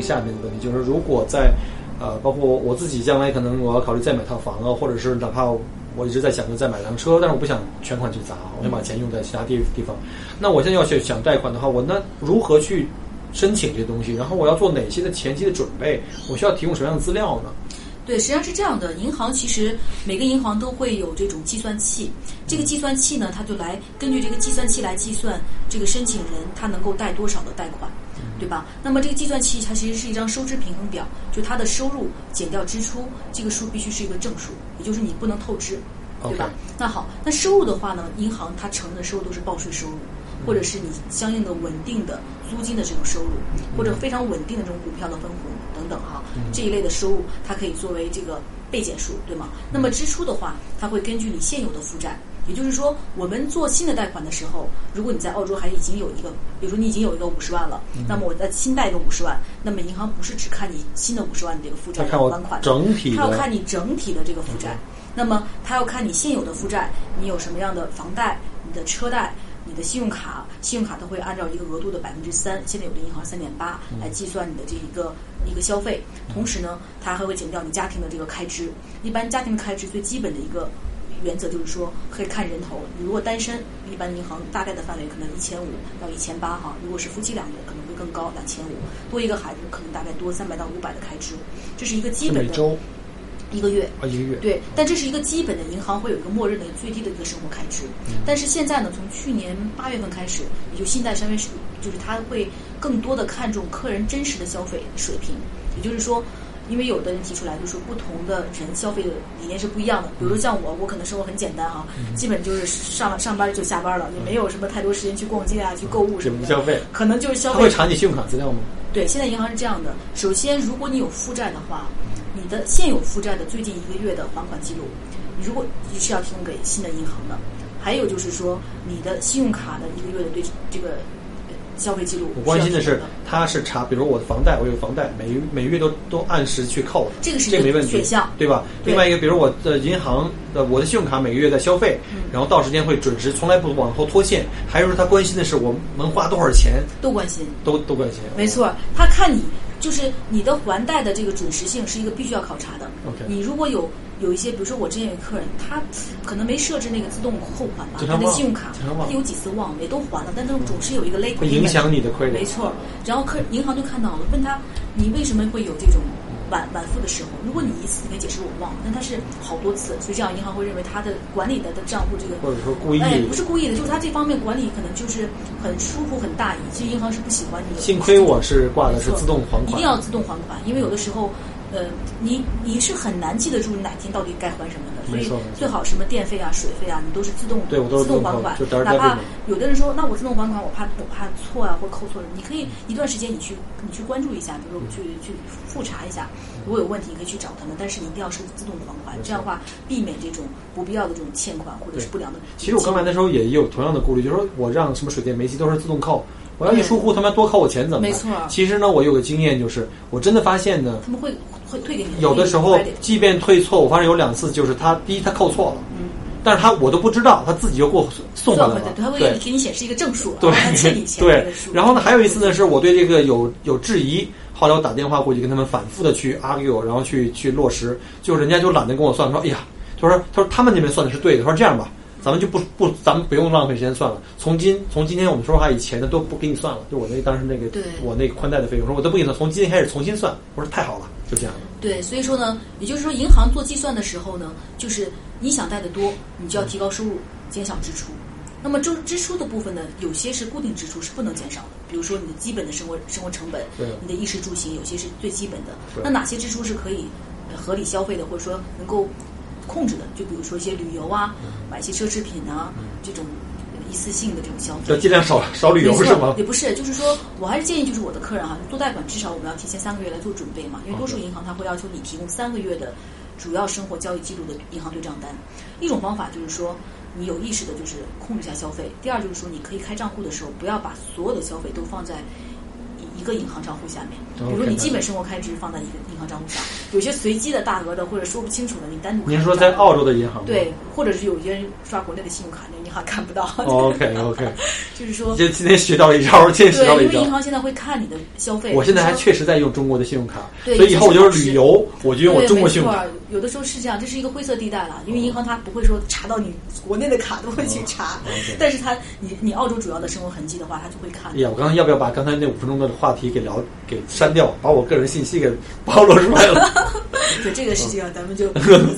下面的问题？就是如果在，呃，包括我自己将来可能我要考虑再买套房啊，或者是哪怕我一直在想着再买辆车，但是我不想全款去砸，我想把钱用在其他地地方。那我现在要去想贷款的话，我那如何去申请这些东西？然后我要做哪些的前期的准备？我需要提供什么样的资料呢？对，实际上是这样的，银行其实每个银行都会有这种计算器，这个计算器呢，它就来根据这个计算器来计算这个申请人他能够贷多少的贷款，对吧？那么这个计算器它其实是一张收支平衡表，就它的收入减掉支出，这个数必须是一个正数，也就是你不能透支，对吧那好，那收入的话呢，银行它承认的收入都是报税收入，或者是你相应的稳定的租金的这种收入，或者非常稳定的这种股票的分红等等哈，这一类的收入它可以作为这个被减数，对吗？那么支出的话，它会根据你现有的负债。也就是说，我们做新的贷款的时候，如果你在澳洲还已经有一个，比如说你已经有一个五十万了，那么我再新贷一个五十万，那么银行不是只看你新的五十万的这个负债他看我还款的，整体的它要看你整体的这个负债。那么他要看你现有的负债，你有什么样的房贷、你的车贷、你的信用卡，信用卡它会按照一个额度的百分之三，现在有的银行三点八来计算你的这一个一个消费。同时呢，它还会减掉你家庭的这个开支。一般家庭的开支最基本的一个原则就是说，可以看人头。你如果单身，一般银行大概的范围可能一千五到一千八哈。如果是夫妻两个，可能会更高，两千五。多一个孩子，可能大概多三百到五百的开支。这是一个基本的每周一个月。啊一个月？对，但这是一个基本的，银行会有一个默认的最低的一个生活开支。但是现在呢，从去年八月份开始，也就信贷商业是，就是他会更多的看重客人真实的消费水平。也就是说，因为有的人提出来，就是说不同的人消费的理念是不一样的。比如说像我，我可能生活很简单哈，基本就是上了上班就下班了，也没有什么太多时间去逛街啊、去购物什么的。消费可能就是消他费会查你信用卡资料吗？对，现在银行是这样的：首先，如果你有负债的话，你的现有负债的最近一个月的还款记录，你如果你是要提供给新的银行的。还有就是说，你的信用卡的一个月的对这个呃消费记录，我关心的是他是查，比如我的房贷，我有房贷，每每月都都按时去扣，这个是这没问题，选项对吧？另外一个，比如我的银行的我的信用卡每个月在消费，嗯然后到时间会准时，从来不往后拖欠。还有说他关心的是我能花多少钱，都关心。都都关心。没错，他看你就是你的还贷的这个准时性是一个必须要考察的。你如果有有一些，比如说我之前有客人，他可能没设置那个自动扣款吧，他的信用卡他有几次忘了，也都还了，但他总是有一个 late 会影响你的 credit 没错，然后客银行就看到了，问他你为什么会有这种晚晚付的时候？如果你一次你可以解释我忘了，但他是好多次，所以这样银行会认为他的管理的的账户这个或者说故意哎，不是故意的，就是他这方面管理可能就是很疏忽、很大意。其实银行是不喜欢你的。幸亏我是挂的是自动还款一定要自动还款，因为有的时候，呃，你你是很难记得住你哪天到底该还什么的，所以最好什么电费啊、水费啊，你都是自动对我都是自动还款哪怕有的人说，那我自动还款，我怕我怕错啊或扣错了，你可以一段时间你去你去关注一下，比如说去去复查一下，如果有问题你可以去找他们，但是你一定要是自动还款，这样的话避免这种不必要的这种欠款或者是不良的。其实我刚来的时候也有同样的顾虑，就是说我让什么水电煤气都是自动扣，我要一疏忽，他们多扣我钱怎么办？没错其实呢，我有个经验，就是我真的发现呢，他们会会退给你，有的时候即便退错，我发现有两次就是他第一他扣错了，嗯，但是他我都不知道，他自己就给我送回来了对，，他会给你显示一个正数，对欠你钱这对。。然后呢，还有一次呢，是我对这个有有质疑，后来我打电话过去跟他们反复的去 argue，然后去去落实，就人家就懒得跟我算，说哎呀，他说他说他们那边算的是对的，他说这样吧。咱们就不不，咱们不用浪费时间算了。从今从今天我们说话以前的都不给你算了，就我那当时那个对我那个宽带的费用，说我都不给你算，从今天开始重新算。我说太好了，就这样的。对，所以说呢，也就是说，银行做计算的时候呢，就是你想贷的多，你就要提高收入，减少支出。那么支支出的部分呢，有些是固定支出，是不能减少的。比如说你的基本的生活生活成本对，你的衣食住行，有些是最基本的。那哪些支出是可以呃合理消费的，或者说能够控制的？就比如说一些旅游啊，买一些奢侈品啊，这种一次性的这种消费，要尽量少少旅游是吗？也不是，就是说我还是建议，就是我的客人哈，做贷款至少我们要提前三个月来做准备嘛，因为多数银行它会要求你提供三个月的主要生活交易记录的银行对账单。一种方法就是说，你有意识的就是控制一下消费；第二就是说，你可以开账户的时候，不要把所有的消费都放在一一个银行账户下面，比如说你基本生活开支放在一个银行账户上，有些随机的大额的或者说不清楚的，你单独您说在澳洲的银行？对，或者是有些人刷国内的信用卡，那银行看不到。OK OK，就是说，这今天学到了一招，今天学到了，一招因为银。行现在会看你的消费。我现在还确实在用中国的信用卡，对所以以后我就是旅游，我就用我，中国信用卡。有的时候是这样，这是一个灰色地带了，因为银行它不会说查到你国内的卡都会去查，但是它你你澳洲主要的生活痕迹的话，它就会看哎。呀，我刚刚要不要把刚才那五分钟的话题给聊给删掉，把我个人信息给暴露出来了？对这个事情啊，咱们就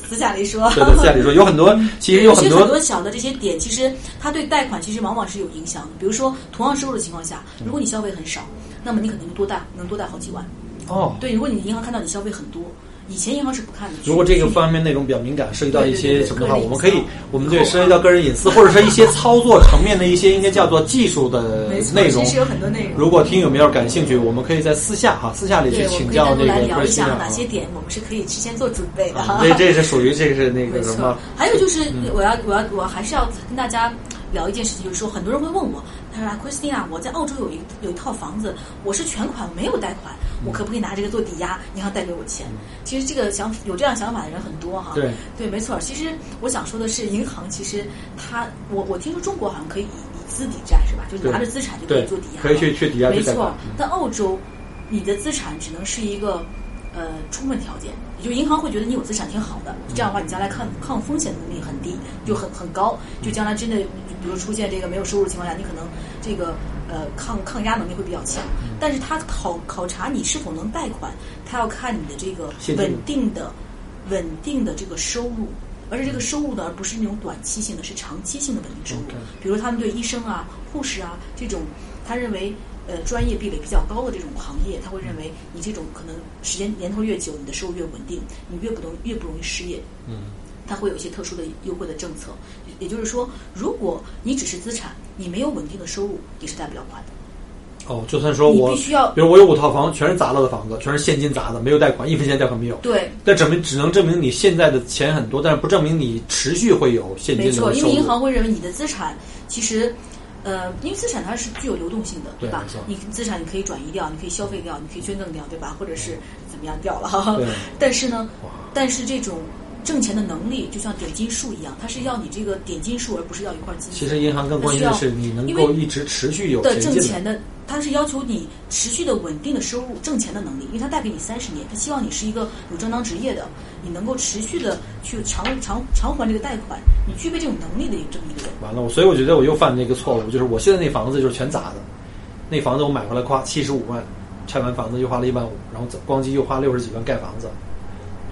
私下里说。对对，私下里说有很多，其实有很多很多多小的这些点，其实它对贷款其实往往是有影响的。比如说，同样收入的情况下，如果你消费很少，那么你可能就多贷能多贷好几万。哦。对，如果你银行看到你消费很多，以前银行是不看的。如果这个方面内容比较敏感，涉及到一些什么的话，我们可以，我们对涉及到个人隐私，或者是一些操作层面的一些应该叫做技术的内容其。实有很多内容。如果听友们要是感兴趣，我们可以在私下哈，私下里去请教那个来聊一下啊哪些点我们是可以提前做准备的。啊这这是属于这是那个什么，还有就是我要我要我还是要跟大家聊一件事情，就是说很多人会问我，他说啊，Christina，我在澳洲有一有一套房子，我是全款没有贷款，我可不可以拿这个做抵押，银行贷给我钱？其实这个想有这样想法的人很多哈。对对，没错。其实我想说的是，银行其实它，我我听说中国好像可以以以资抵债是吧？就是拿着资产就可以做抵押，可以去去抵押没错。但澳洲，你的资产只能是一个呃充分条件，也就银行会觉得你有资产挺好的，这样的话你将来抗抗风险能力很低，就很很高，就将来真的比如出现这个没有收入的情况下，你可能这个呃抗抗压能力会比较强。但是他考考察你是否能贷款，他要看你的这个稳定的稳定的这个收入。而且这个收入呢，而不是那种短期性的，是长期性的稳定收入。比如他们对医生啊、护士啊这种，他认为呃专业壁垒比较高的这种行业，他会认为你这种可能时间年头越久，你的收入越稳定，你越不容越不容易失业。嗯，它会有一些特殊的优惠的政策。也就是说，如果你只是资产，你没有稳定的收入，你是贷不了款的。哦，就算说我，你必须要比如我有五套房，全是砸了的房子，全是现金砸的，没有贷款，一分钱贷款没有。对，但证明只能证明你现在的钱很多，但是不证明你持续会有现金没错，的收入。因为银行会认为你的资产其实。呃，因为资产它是具有流动性的，吧对吧？你资产你可以转移掉，你可以消费掉，你可以捐赠掉，对吧？或者是怎么样掉了。但是呢，但是这种挣钱的能力就像点金术一样，它是要你这个点金术，而不是要一块金。其实银行更关心的是你能够一直持续有的。挣钱的，它是要求你持续的稳定的收入、挣钱的能力，因为它贷给你三十年，它希望你是一个有正当职业的，你能够持续的去偿偿偿还这个贷款，你具备这种能力的这么一个人。完了，我所以我觉得我又犯那个错误，就是我现在那房子就是全砸的，那房子我买回来花七十五万，拆完房子又花了一万五，然后光机又花六十几万盖房子，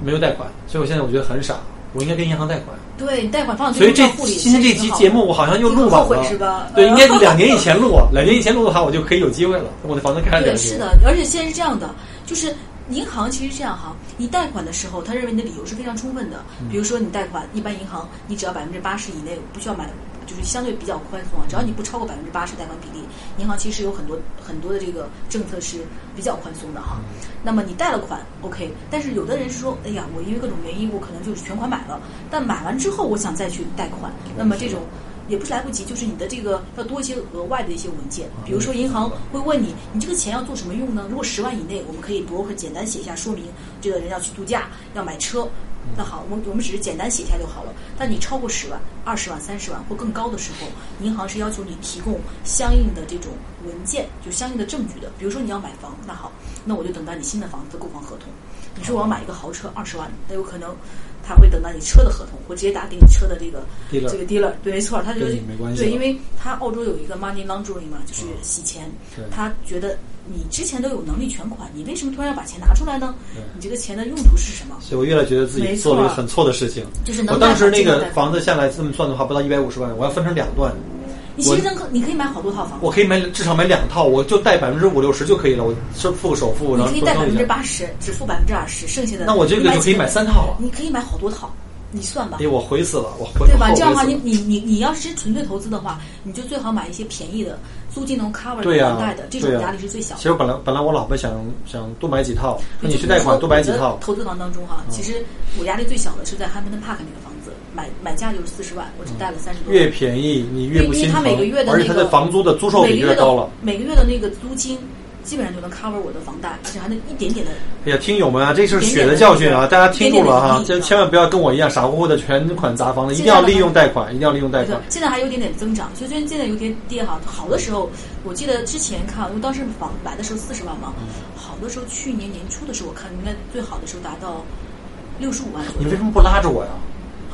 没有贷款，所以我现在我觉得很傻，我应该跟银行贷款。对，你贷款放在所以这今天这期节目我好像又录晚后悔了，是吧？对，应该是两年以前录，两年以前录的话，我就可以有机会了。我的房子开了两对，年，是的，而且现在是这样的，就是银行其实这样哈，你贷款的时候，他认为你的理由是非常充分的。嗯比如说你贷款，一般银行你只要百分之八十以内不需要买，就是相对比较宽松啊，只要你不超过百分之八十贷款比例，银行其实有很多很多的这个政策是比较宽松的哈。那么你贷了款，OK，但是有的人是说，哎呀，我因为各种原因，我可能就是全款买了，但买完之后我想再去贷款，那么这种。也不是来不及，就是你的这个要多一些额外的一些文件，比如说银行会问你，你这个钱要做什么用呢？如果十万以内，我们可以 broker 简单写一下说明，这个人要去度假，要买车，那好，我我们只是简单写一下就好了。但你超过十万、二十万、三十万或更高的时候，银行是要求你提供相应的这种文件，就相应的证据的。比如说你要买房，那好，那我就等待你新的房子的购房合同。你说我要买一个豪车二十万，那有可能他会等到你车的合同，或直接打给你车的这个这个 dealer，对，没错，他觉得没关系对，因为他澳洲有一个 money laundering 嘛，就是洗钱，他觉得你之前都有能力全款，你为什么突然要把钱拿出来呢？你这个钱的用途是什么？所以我越来觉得自己做了一个很错的事情。就是能我当时那个房子下来这么算的话，不到一百五十万，我要分成两段，你其实能你可以买好多套房子，我可以买至少买两套，我就贷百分之五六十就可以了，我是付个首付，然后你可以贷百分之。八十，只付百分之二十，剩下的那我这个就可以买三套了。你可以买好多套。你算吧哎，，我回死了，我回对吧？这样的话，你你你你要是纯粹投资的话，你就最好买一些便宜的，租金能 cover 房贷的，这种压力是最小的其。实本来本来我老婆想想多买几套，说你去贷款多买几套，嗯投资房当中哈，其实我压力最小的是在汉密顿 Park 那个房子，买买价就是四十万，我只贷了三十多万。越便宜你越不因为心疼它每个月，的而且它的房租的租售比越高了。每个月的那个租金基本上就能 cover 我的房贷，而且还能一点点的。哎呀，听友们啊，这是血的教训啊！大家听住了哈，千万不要跟我一样傻乎乎的全款砸房子，一定要利用贷款，一定要利用贷款。，现在还有点点增长，所以现在有点跌哈。好的时候，我记得之前看，因为当时房买的时候四十万嘛，嗯好的时候去年年初的时候，我看应该最好的时候达到六十五万左右你为。什么不拉着我呀？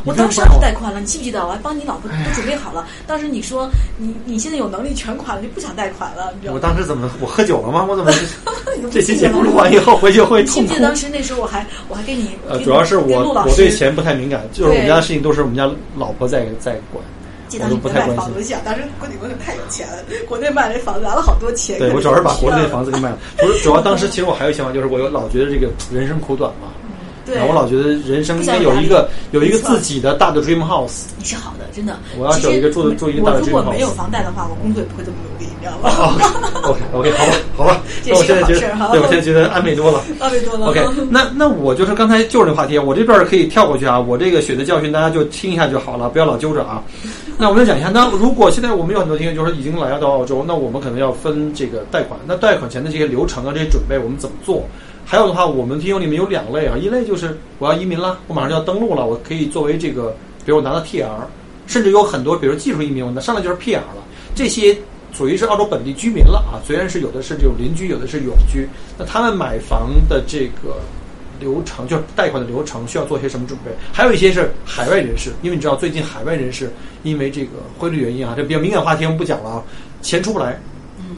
你我当时为什么不让我贷款了，你记不记得？我还帮你老婆都准备好了。当时你说你你现在有能力全款了，就不想贷款了，你知道我？当时怎么我喝酒了吗？我怎么 这期记得了节目录完以后回去会你记不记得当时那时候我还我还给你呃，主要是我我对钱不太敏感，就是我们家的事情都是我们家老婆在在管，我都记得你不太关心当时国内国内太有钱了，国内卖那房子拿了好多钱。对，我主要是把国内的房子。给卖了。不是，主要当时其实我还有想法，就是我有老觉得这个人生苦短嘛，对然后我老觉得人生应该有一个有一个自己的大的 dream house。你是好的，真的。我要是有一个住的住一个大的如果 dream house 没有房贷的话，我工作也不会这么努力，你知道吗？哦，OK OK，好吧，好吧，那我现在觉得，对我现在觉得安慰多了。安慰多了。OK，那那我就是刚才就是这个话题，我这边儿可以跳过去啊，我这个血的教训大家就听一下就好了，不要老揪着啊。那我们来讲一下，那如果现在我们有很多听众就是已经来到澳洲，那我们可能要分这个贷款，那贷款前的这些流程啊，这些准备我们怎么做？还有的话，我们听友里面有两类啊，一类就是我要移民了，我马上就要登陆了，我可以作为这个，比如我拿到 TR，甚至有很多，比如技术移民，我上来就是 PR 了，这些属于是澳洲本地居民了啊。虽然是有的是这种邻居，有的是永居，那他们买房的这个流程，就是贷款的流程，需要做些什么准备？还有一些是海外人士，因为你知道最近海外人士因为这个汇率原因啊，这比较敏感话题我们不讲了啊，钱出不来。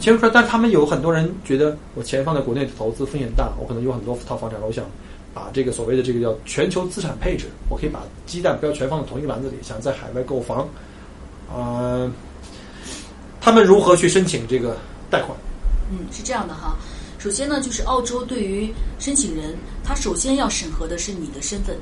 钱出来，但是他们有很多人觉得我钱放在国内投资风险大，我可能有很多套房产，我想把这个所谓的这个叫全球资产配置，我可以把鸡蛋不要全放在同一个篮子里，想在海外购房，呃，他们如何去申请这个贷款？嗯，是这样的哈。首先呢，就是澳洲对于申请人，他首先要审核的是你的身份。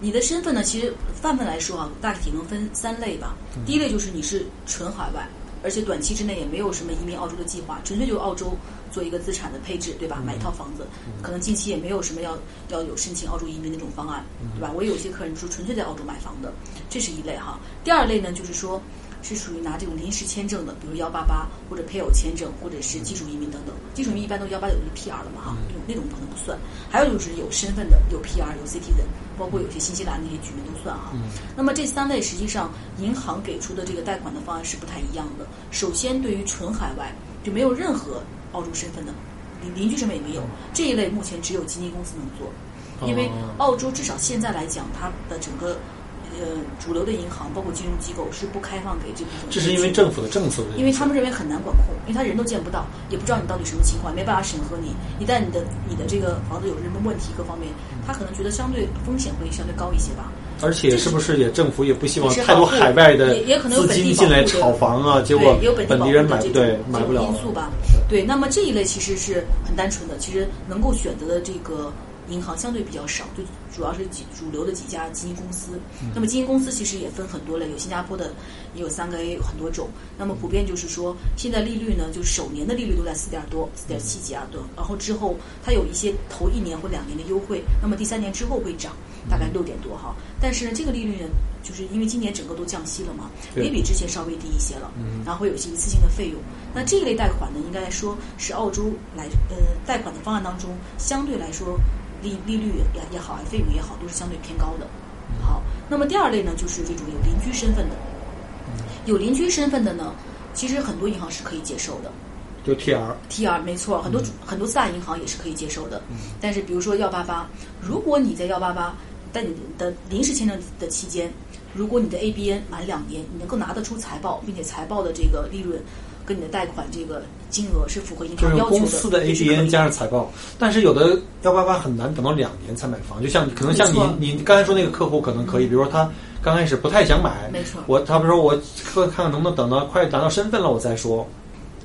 你的身份呢，其实泛泛来说啊，大体能分三类吧。第一类就是你是纯海外，而且短期之内也没有什么移民澳洲的计划，纯粹就澳洲做一个资产的配置，对吧？买一套房子，可能近期也没有什么要要有申请澳洲移民那种方案，对吧？我也有些客人说纯粹在澳洲买房的，这是一类哈。第二类呢，就是说是属于拿这种临时签证的，比如幺八八或者配偶签证，或者是技术移民等等。技术移民一般都幺八九就是 PR 了嘛哈，那种那种可能不算。还有就是有身份的，有 PR 有 citizen，包括有些新西兰那些居民都算哈。那么这三类实际上银行给出的这个贷款的方案是不太一样的。首先，对于纯海外就没有任何澳洲身份的，邻邻居身份也没有，这一类目前只有基金公司能做，因为哦澳洲至少现在来讲，它的整个呃主流的银行包括金融机构是不开放给这部分这是因为政府的政策因，为他们认为很难管控，因为他人都见不到，也不知道你到底什么情况，没办法审核你。一旦你的你的这个房子有什么问题，各方面，他可能觉得相对风险会相对高一些吧。而且是不是也政府也不希望太多海外的也也可能有资金进来炒房啊，结果有本地人买对买不了因素吧。对，那么这一类其实是很单纯的，其实能够选择的这个银行相对比较少，就主要是几主流的几家基金公司。嗯那么基金公司其实也分很多类，有新加坡的，也有三个 A，有很多种。那么普遍就是说，现在利率呢，就是首年的利率都在四点多、四点七几啊多，然后之后它有一些头一年或两年的优惠，那么第三年之后会涨，大概六点多哈。但是呢，这个利率呢，就是因为今年整个都降息了嘛，也比之前稍微低一些了，然后会有一些一次性的费用。那这一类贷款呢，应该来说是澳洲来呃贷款的方案当中，相对来说利利率也也好，费用也好，都是相对偏高的。好，那么第二类呢，就是这种有邻居身份的，有邻居身份的呢，其实很多银行是可以接受的。就 TR，TR 没错，很多、嗯很多四大银行也是可以接受的。但是比如说幺八八，如果你在幺八八，在你的临时签证的期间，如果你的 ABN 满两年，你能够拿得出财报，并且财报的这个利润跟你的贷款这个金额是符合银就是行要求公司的这是可以。ABN 加上财报，但是有的幺八八很难等到两年才买房，就像可能像你你刚才说那个客户可能可以，比如说他刚开始不太想买，没错。我他比如说我看看看能不能等到快拿到身份了我再说，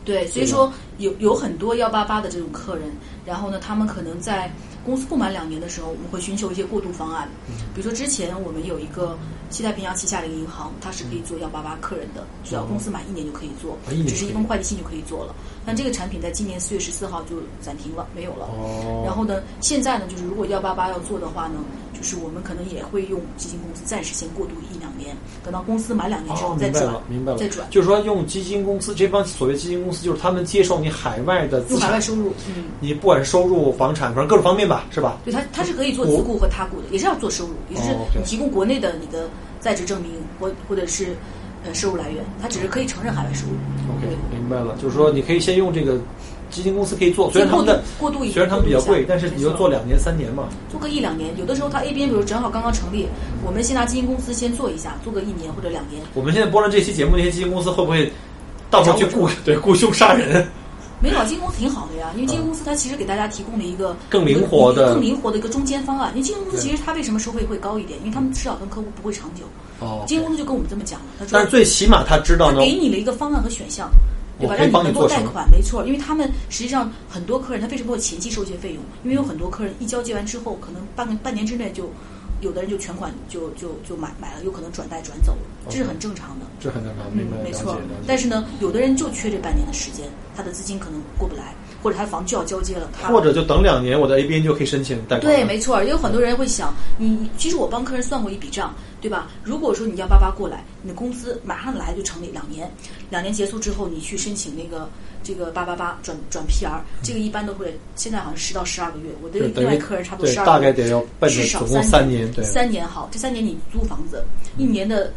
对，所以说有有很多幺八八的这种客人，然后呢，他们可能在公司不满两年的时候，我们会寻求一些过渡方案。比如说之前我们有一个西太平洋旗下的一个银行，它是可以做幺八八客人的，只要公司满一年就可以做只是一封快递信就可以做了。但这个产品在今年四月十四号就暂停了，没有了。哦然后呢，现在呢，就是如果幺八八要做的话呢，就是我们可能也会用基金公司暂时先过渡一两年，等到公司满两年之哦，后再转，明白了，明白了，再转。就是说用基金公司这帮所谓基金公司，就是他们接受你海外的资产，用海外收入，嗯，你不管是收入、房产，反正各种方面吧，是吧？对，他他是可以做自雇和他雇的，也是要做收入，也是你提供国内的你的在职证明或或者是呃收入来源，他只是可以承认海外收入。OK，对明白了，就是说你可以先用这个基金公司可以做，虽然他们的过渡虽然他们比较贵，但是你就做两年、三年嘛。做个一两年，有的时候他 A 边比如正好刚刚成立，我们先拿基金公司先做一下，做个一年或者两年，我们现在播了这期节目，那些基金公司会不会到时候去雇对雇凶杀人？没有啊，基金公司挺好的呀，因为基金公司它其实给大家提供了一个更灵活的更灵活的一个中间方案。因为基金公司其实它为什么收费会高一点？因为他们至少跟客户不会长久。哦基金公司就跟我们这么讲了，他说但是最起码他知道呢，他给你了一个方案和选项，对吧？我让你能够贷款，没错。因为他们实际上很多客人他为什么会前期收一些费用？因为有很多客人一交接完之后，可能半个半年之内就。有的人就全款就就就买买了，有可能转贷转走了，这是很正常的。这很正常，嗯，没错。但是呢，有的人就缺这半年的时间，他的资金可能过不来，或者他房就要交接了，他或者就等两年，我的 A B N 就可以申请贷款。对，没错，也有很多人会想，你其实我帮客人算过一笔账，对吧？如果说你幺八八过来，你的工资马上来就成立两年，两年结束之后，你去申请那个这个八八八转转 PR，这个一般都会现在好像十到十二个月，我的另外客人差不多十二大概得要至少三年，对，三年好，这三年你租房子，一年的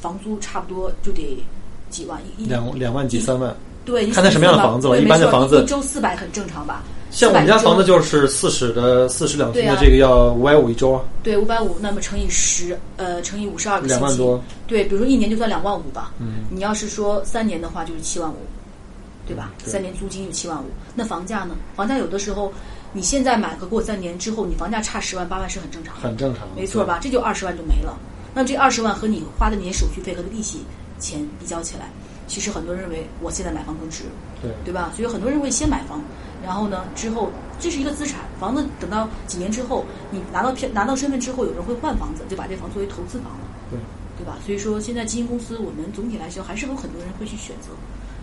房租差不多就得几万，一一两两万几三万。对，你看他什么样的房子了一般的房子一周四百很正常吧？像我们家400一周房子就是四室的四室两厅的，这个要五百五一周啊，对，五百五，那么乘以十，呃，乘以五十二个星期，两万多。对，比如说一年就算两万五吧。嗯，你要是说三年的话，就是七万五，对吧？对三年租金就七万五。那房价呢？房价有的时候，你现在买和过三年之后，你房价差十万八万是很正常的，很正常，没错吧？这就二十万就没了。那这二十万和你花的那些手续费和利息钱比较起来，其实很多人认为我现在买房更值，对？对吧？所以很多人会先买房，然后呢，之后这是一个资产，房子等到几年之后，你拿到票拿到身份之后，有人会换房子，就把这房作为投资房了，对对吧？所以说现在基金公司，我们总体来说还是有很多人会去选择，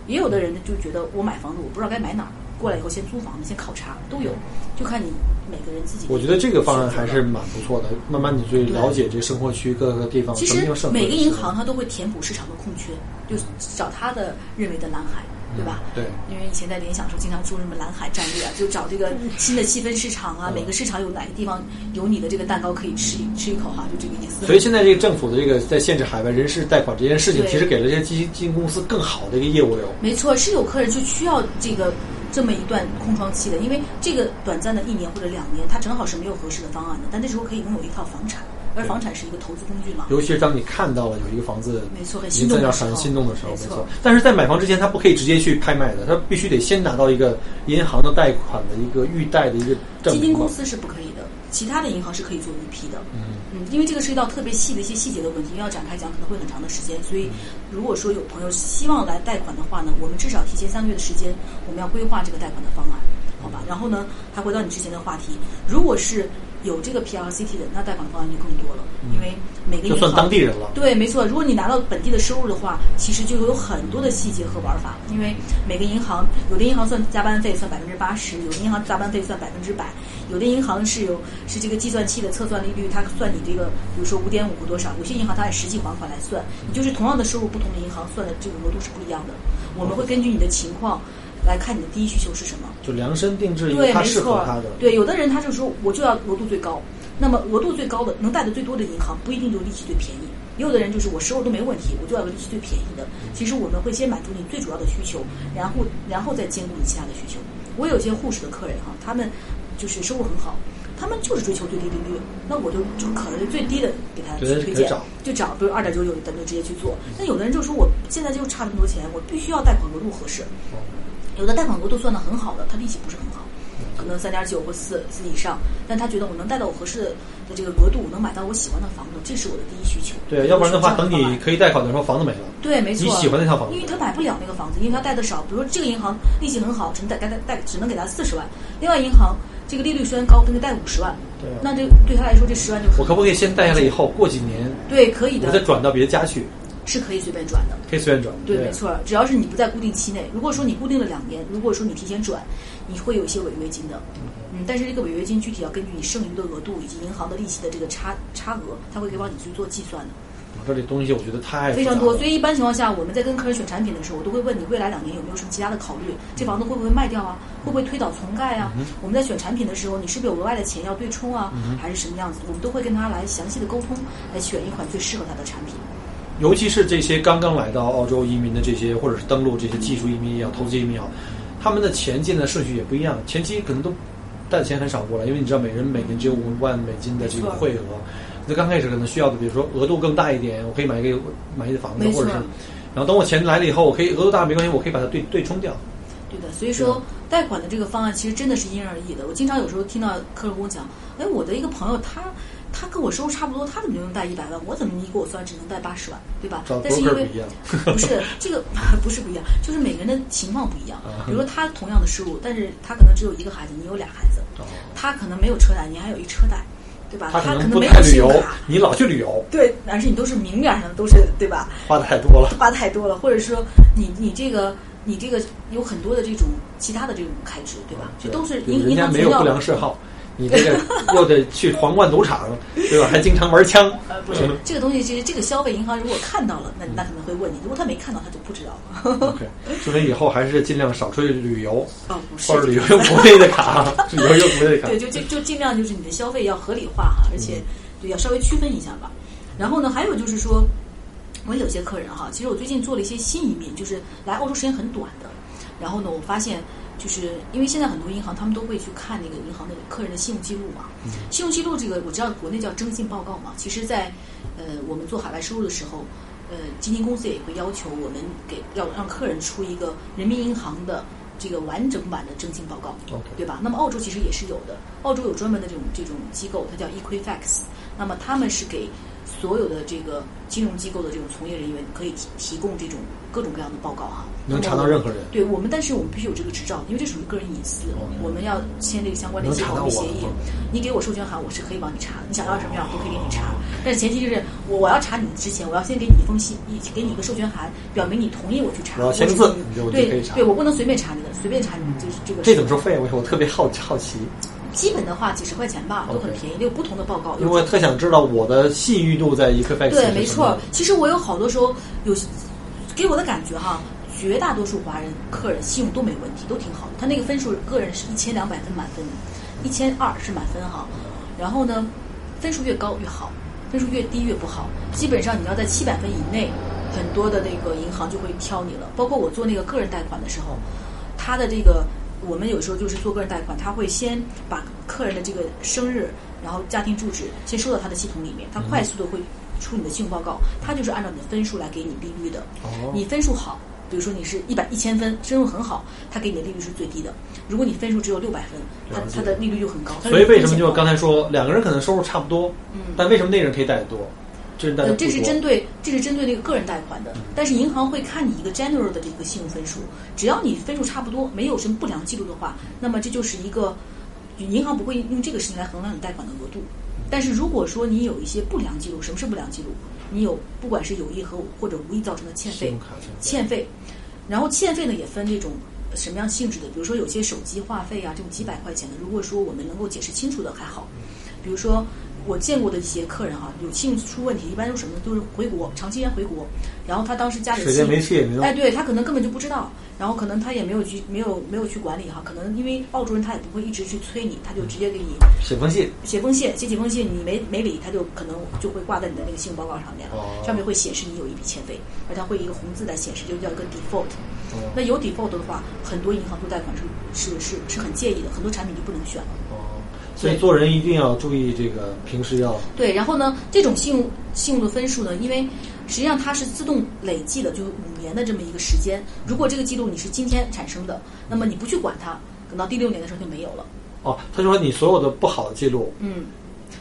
也有的人呢就觉得我买房子我不知道该买哪儿，过来以后先租房子先考察都有，就看你每个人自己。我觉得这个方案还是蛮不错的，慢慢你去了解这生活区各个地方其实每个银行它都会填补市场的空缺，就找它的认为的蓝海，对吧？对因为以前在联想的时候经常说什么蓝海战略啊，就找这个 新的细分市场啊，嗯每个市场有哪个地方有你的这个蛋糕可以吃一吃一口哈，就这个意思。所以现在这个政府的这个在限制海外人士贷款这件事情，其实给了这些基金基金公司更好的一个业务流。没错，是有客人就需要这个这么一段空窗期的，因为这个短暂的一年或者两年，他正好是没有合适的方案的，但那时候可以拥有一套房产，而房产是一个投资工具嘛。尤其是当你看到了有一个房子，没错很心动的时候心动的时候，没错。但是在买房之前，他不可以直接去拍卖的，他必须得先拿到一个银行的贷款的一个预贷的一个基金公。司是不可以的，其他的银行是可以做预批的。嗯嗯，因为这个涉及到特别细的一些细节的问题，要展开讲可能会很长的时间。所以，如果说有朋友希望来贷款的话呢，我们至少提前三个月的时间，我们要规划这个贷款的方案，好吧？然后呢，还回到你之前的话题，如果是有这个 PRCT 的，那贷款方案就更多了，因为每个银行就算当地人了。对，没错。如果你拿到本地的收入的话，其实就有很多的细节和玩法。因为每个银行，有的银行算加班费算百分之八十，有的银行加班费算百分之百，有的银行是有是这个计算器的测算利率，它算你这个，比如说五点五或多少。有些银行它按实际还款来算，你就是同样的收入，不同的银行算的这个额度是不一样的。我们会根据你的情况来看你的第一需求是什么。就量身定制一个对，他没错适合他的。，对，有的人他就说我就要额度最高，那么额度最高的能贷的最多的银行不一定就利息最便宜，也有的人就是我收入都没问题，我就要个利息最便宜的。其实我们会先满足你最主要的需求，然后然后再兼顾你其他的需求。我有些护士的客人哈，他们就是收入很好。他们就是追求最低利率，那我就就可能最低的给他去推荐找，就找比如二点九九，咱就直接去做。那有的人就说我现在就差这么多钱，我必须要贷款额度合适。有的贷款额度算的很好的，他利息不是很好，可能三点九或四四以上，但他觉得我能贷到我合适的的这个额度，能买到我喜欢的房子，这是我的第一需求。对，要不然的话，等你可以贷款的时候，房子没了。对，没错，你喜欢那套房子因为他买不了那个房子，因为他贷的少。比如说这个银行利息很好，只能贷贷贷贷，只能给他四十万；另外银行这个利率虽然高，但是贷五十万，对啊那这对他来说这十万就我可不可以先贷下来以后，过几年对可以的，我再转到别的家去，是可以随便转的。可以随便转？对，没。错，只要是你不在固定期内，如果说你固定了两年，如果说你提前转，你会有一些违约金的。嗯，但是这个违约金具体要根据你剩余的额度以及银行的利息的这个差差额，他会给帮你去做计算的。这东西我觉得太非常多，所以一般情况下，我们在跟客人选产品的时候，我都会问你未来两年有没有什么其他的考虑，这房子会不会卖掉啊？会不会推倒重盖啊？我们在选产品的时候，你是不是有额外的钱要对冲啊？还是什么样子？我们都会跟他来详细的沟通，来选一款最适合他的产品。尤其是这些刚刚来到澳洲移民的这些，或者是登陆这些技术移民也好，投资移民也好，他们的钱进的顺序也不一样，前期可能都带的钱很少过来，因为你知道每人每年只有五万美金的这个汇额，那刚开始可能需要的，比如说额度更大一点，我可以买一个买一个房子，或者是，然后等我钱来了以后，我可以额度大没关系，我可以把它对对冲掉。对的，所以说贷款的这个方案其实真的是因人而异的。我经常有时候听到客户跟我讲，哎，我的一个朋友他他跟我收入差不多，他怎么就能贷一百万？我怎么你给我算只能贷八十万，对吧？但是因为不 是这个 不是不一样，就是每个人的情况不一样啊。比如说他同样的收入，但是他可能只有一个孩子，你有俩孩子，哦他可能没有车贷，你还有一车贷，对吧？他可能没不太旅游你老去旅游，对，而且你都是明面上都是对吧？花的太多了。花太多了，或者说你你这个你这个有很多的这种其他的这种开支，对吧？这都是对银银人家没有不良嗜好，你这个又得去皇冠赌场，对吧？还经常玩枪，呃，不是这个东西，其实这个消费银行如果看到了，那那可能会问你；如果他没看到，他就不知道。OK，说明以后还是尽量少出去旅游，哦，不是或者旅游用国内的卡，旅游用国内的卡对，。就就就尽量就是你的消费要合理化哈，而且对要稍微区分一下吧。然后呢，还有就是说，我有些客人哈，其实我最近做了一些新移民，就是来澳洲时间很短的。然后呢，我发现就是因为现在很多银行他们都会去看那个银行的客人的信用记录嘛，信用记录这个我知道国内叫征信报告嘛，其实在呃我们做海外收入的时候。呃，基金公司也会要求我们给要让客人出一个人民银行的这个完整版的征信报告对吧？那么澳洲其实也是有的，澳洲有专门的这种这种机构，它叫 Equifax，那么他们是给所有的这个金融机构的这种从业人员可以提提供这种各种各样的报告哈，能查到任何人对我们，但是我们必须有这个执照，因为这属于个人隐私，我们要签这个相关的保密协议。你给我授权函，我是可以帮你查的，你想要什么样我都可以给你查。但是前提就是我我要查你之前，我要先给你一封信，一给你一个授权函，表明你同意我去查。我要签字对对，我不能随便查你的，随便查你这这个。这怎么收费？我我特别好好奇，基本的话几十块钱吧，都很便宜，有不同的报告。因为我特想知道我的信誉度在 Equifax 对，没。错其实我有好多时候有给我的感觉哈，绝大多数华人客人信用都没问题，都挺好的。他那个分数，个人是一千两百分满分，一千二是满分哈。然后呢，分数越高越好，分数越低越不好。基本上你要在七百分以内，很多的那个银行就会挑你了。包括我做那个个人贷款的时候，他的这个我们有时候就是做个人贷款，他会先把客人的这个生日，然后家庭住址先收到他的系统里面，他快速的会出你的信用报告，他就是按照你的分数来给你利率的。哦你分数好，比如说你是一百一千分，分数很好，他给你的利率是最低的。如果你分数只有六百分，他他的利率就很高。所以为什么就就刚才说两个人可能收入差不多，嗯但为什么那个人可以贷得多，这是针对这是针对那个个人贷款的，但是银行会看你一个 general 的这个信用分数，只要你分数差不多，没有什么不良记录的话，那么这就是一个银行不会用这个事情来衡量你贷款的额度。但是如果说你有一些不良记录，什么是不良记录？你有不管是有意和或者无意造成的欠费欠费，然后欠费呢也分这种呃什么样性质的，比如说有些手机话费啊这种几百块钱的，如果说我们能够解释清楚的还好，比如说我见过的一些客人哈、有信用出问题，一般都是什么都是回国长期间回国，然后他当时家里时间信没去也没用哎，对他可能根本就不知道，然后可能他也没有去没有没有去管理哈，可能因为澳洲人他也不会一直去催你，他就直接给你写封信，写封信，写几封信，你没没理，他就可能就会挂在你的那个信用报告上面了，哦。上面会显示你有一笔欠费，而它会一个红字在显示，就叫一个 default。哦。那有 default 的话，很多银行做贷款是是是是很介意的，很多产品就不能选了。哦，所以做人一定要注意这个，平时要对，然后呢，这种信用信用的分数呢，因为实际上它是自动累计的，就五年的这么一个时间。如果这个记录你是今天产生的，那么你不去管它，等到第六年的时候就没有了。哦，他就说你所有的不好的记录，嗯，